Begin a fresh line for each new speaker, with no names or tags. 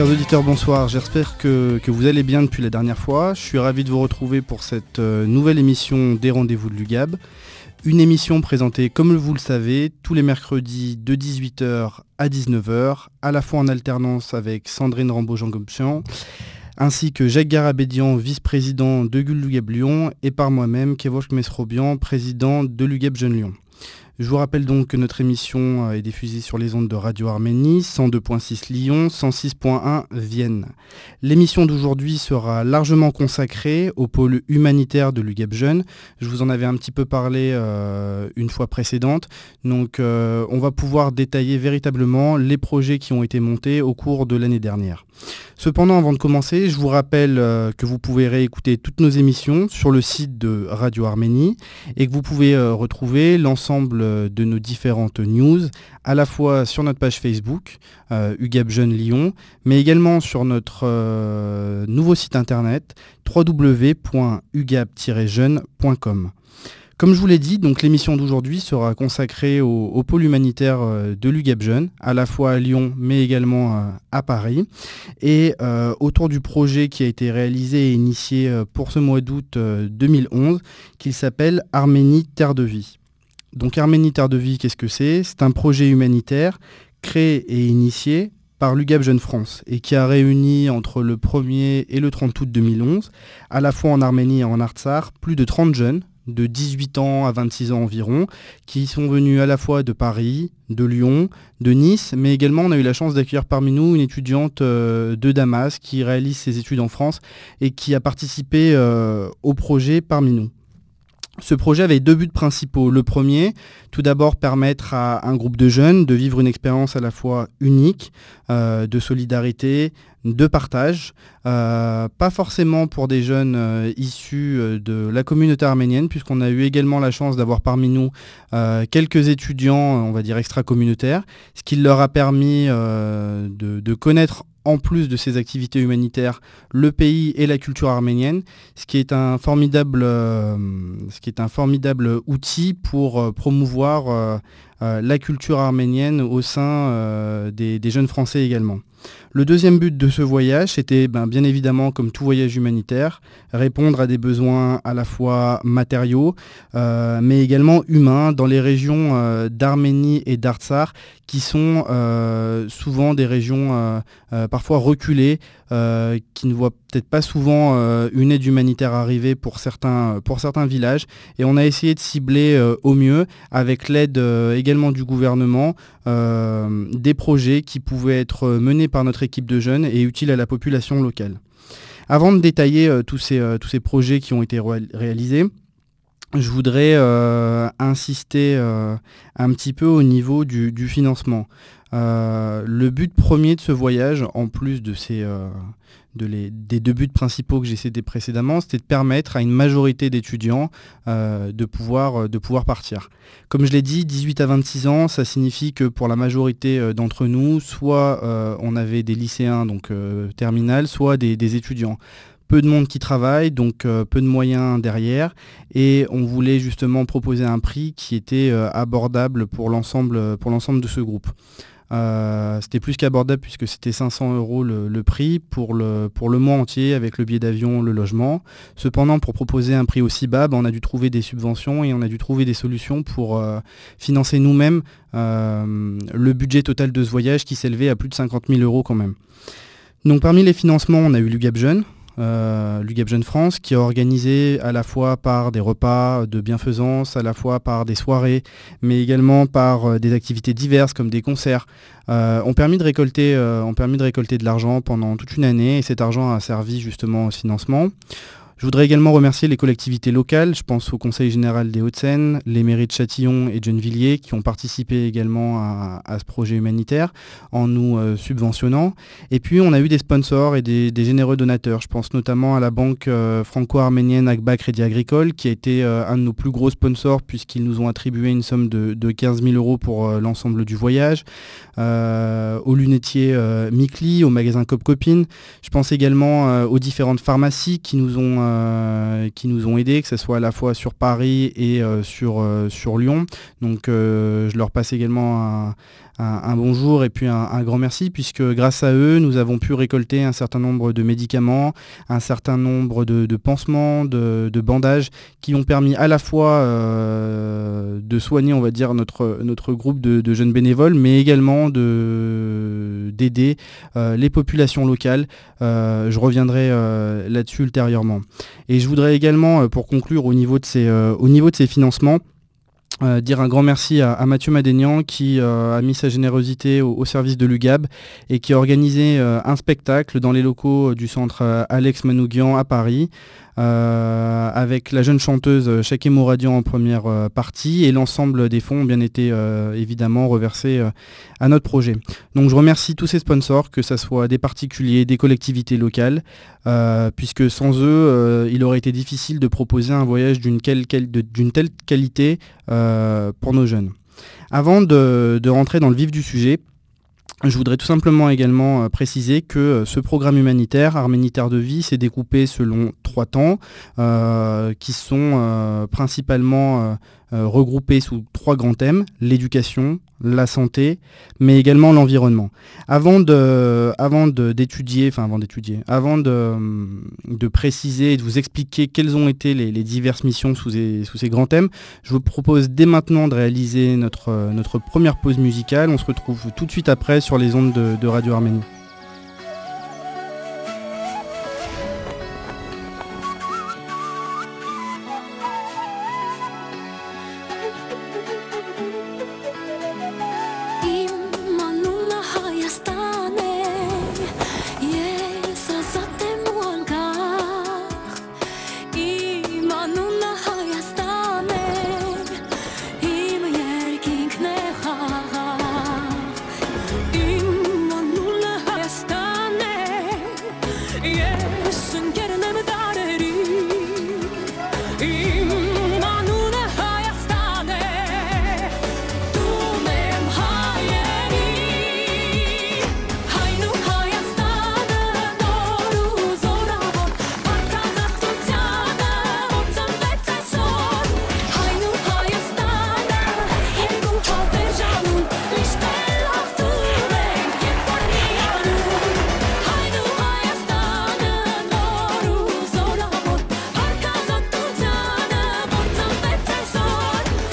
Chers auditeurs, bonsoir. J'espère que, vous allez bien depuis la dernière fois. Je suis ravi de vous retrouver pour cette euh, nouvelle émission des rendez-vous de l'UGAB. Une émission présentée, comme vous le savez, tous les mercredis de 18h à 19h, à la fois en alternance avec Sandrine Rambaud-Jean ainsi que Jacques Garabédian, vice-président de GUL Lugab Lyon, et par moi-même, Kevosh Mesrobian, président de Lugab Jeune Lyon. Je vous rappelle donc que notre émission euh, est diffusée sur les ondes de Radio Arménie, 102.6 Lyon, 106.1 Vienne. L'émission d'aujourd'hui sera largement consacrée au pôle humanitaire de l'UGAP Jeune. Je vous en avais un petit peu parlé euh, une fois précédente. Donc euh, on va pouvoir détailler véritablement les projets qui ont été montés au cours de l'année dernière. Cependant, avant de commencer, je vous rappelle euh, que vous pouvez réécouter toutes nos émissions sur le site de Radio Arménie et que vous pouvez euh, retrouver l'ensemble euh, de nos différentes news à la fois sur notre page Facebook, UGAP Jeune Lyon, mais également sur notre nouveau site internet www.ugap-jeune.com. Comme je vous l'ai dit, l'émission d'aujourd'hui sera consacrée au, pôle humanitaire euh, de l'UGAP Jeune, à la fois à Lyon mais également euh, à Paris, et euh, autour du projet qui a été réalisé et initié pour ce mois d'août 2011, qui s'appelle Arménie Terre de Vie. Donc Arménie Terre de Vie, qu'est-ce que c'est? C'est un projet humanitaire créé et initié par l'UGAP Jeune France et qui a réuni entre le 1er et le 30 août 2011, à la fois en Arménie et en Artsar, plus de 30 jeunes de 18 ans à 26 ans environ, qui sont venus à la fois de Paris, de Lyon, de Nice, mais également on a eu la chance d'accueillir parmi nous une étudiante euh, de Damas qui réalise ses études en France et qui a participé euh, au projet parmi nous. Ce projet avait deux buts principaux. Le premier, tout d'abord permettre à un groupe de jeunes de vivre une expérience à la fois unique, euh, de solidarité, de partage, euh, pas forcément pour des jeunes euh, issus de la communauté arménienne, puisqu'on a eu également la chance d'avoir parmi nous quelques étudiants, on va dire extra-communautaires, ce qui leur a permis de, de, connaître en plus de ces activités humanitaires, le pays et la culture arménienne, ce qui est un formidable, euh, outil pour euh, promouvoir euh, la culture arménienne au sein des, jeunes Français également. Le deuxième but de ce voyage, c'était ben, bien évidemment, comme tout voyage humanitaire, répondre à des besoins à la fois matériaux, euh, mais également humains dans les régions euh, d'Arménie et d'Artsar, qui sont euh, souvent des régions parfois reculées, qui ne voient peut-être pas souvent une aide humanitaire arriver pour certains, pour certains villages. Et on a essayé de cibler au mieux, avec l'aide également du gouvernement, des projets qui pouvaient être menés par notre équipe de jeunes et utile à la population locale. Avant de détailler euh, tous, ces, euh, tous ces projets qui ont été réalisés, je voudrais euh, insister un petit peu au niveau du, financement. Le but premier de ce voyage, en plus de ces, des deux buts principaux que j'ai cités précédemment, c'était de permettre à une majorité d'étudiants euh, de, pouvoir, euh, partir. Comme je l'ai dit, 18 à 26 ans, ça signifie que pour la majorité euh, d'entre nous, soit on avait des lycéens, donc terminales, soit des, étudiants peu de monde qui travaille, donc peu de moyens derrière. Et on voulait justement proposer un prix qui était abordable pour l'ensemble de ce groupe. Euh, c'était plus qu'abordable puisque c'était 500 euros le, prix pour le, pour le mois entier avec le billet d'avion, le logement. Cependant, pour proposer un prix aussi bas, ben, on a dû trouver des subventions et on a dû trouver des solutions pour euh, financer nous-mêmes euh, le budget total de ce voyage qui s'élevait à plus de 50 000 euros quand même. Donc parmi les financements, on a eu l'UGAP Jeune, euh, l'UGAP Jeune France, qui est organisé à la fois par des repas de bienfaisance, à la fois par des soirées, mais également par euh, des activités diverses comme des concerts, euh, ont, permis de récolter, ont permis de récolter de l'argent pendant toute une année et cet argent a servi justement au financement. Je voudrais également remercier les collectivités locales, je pense au Conseil général des Hauts-de-Seine, les mairies de Châtillon et de Gennevilliers qui ont participé également à, ce projet humanitaire en nous euh, subventionnant. Et puis on a eu des sponsors et des, généreux donateurs. Je pense notamment à la banque euh, franco-arménienne Agba Crédit Agricole qui a été euh, un de nos plus gros sponsors puisqu'ils nous ont attribué une somme de, 15 000 euros pour l'ensemble du voyage. au lunetier Mikli, au magasin Cop Copine. Je pense également aux différentes pharmacies qui nous ont euh, qui nous ont aidés, que ce soit à la fois sur Paris et euh, sur, euh, sur Lyon. Donc je leur passe également un, bonjour et puis un, grand merci, puisque grâce à eux, nous avons pu récolter un certain nombre de médicaments, un certain nombre de, pansements, de, bandages, qui ont permis à la fois de soigner, on va dire, notre, notre groupe de, jeunes bénévoles, mais également d'aider les populations locales. je reviendrai là-dessus ultérieurement. Et je voudrais également, pour conclure, au niveau de ces, ces financements, euh, dire un grand merci à, Mathieu Madénian qui euh, a mis sa générosité au, service de l'UGAB et qui a organisé euh, un spectacle dans les locaux du centre Alex Manouguian à Paris. Euh, avec la jeune chanteuse Shake Mouradian en première euh, partie et l'ensemble des fonds ont bien été euh, évidemment reversés à notre projet. Donc je remercie tous ces sponsors, que ce soit des particuliers, des collectivités locales, puisque sans eux, il aurait été difficile de proposer un voyage d'une telle qualité pour nos jeunes. Avant de, rentrer dans le vif du sujet, je voudrais tout simplement également euh, préciser que euh, ce programme humanitaire, Arménitaire de vie, s'est découpé selon trois temps euh, qui sont principalement regroupés sous trois grands thèmes, l'éducation, la santé, mais également l'environnement. Avant de, avant d'étudier, enfin avant d'étudier, avant de, de, préciser et de vous expliquer quelles ont été les, diverses missions sous ces, sous ces, grands thèmes, je vous propose dès maintenant de réaliser notre, notre première pause musicale. On se retrouve tout de suite après sur les ondes de, de Radio Arménie.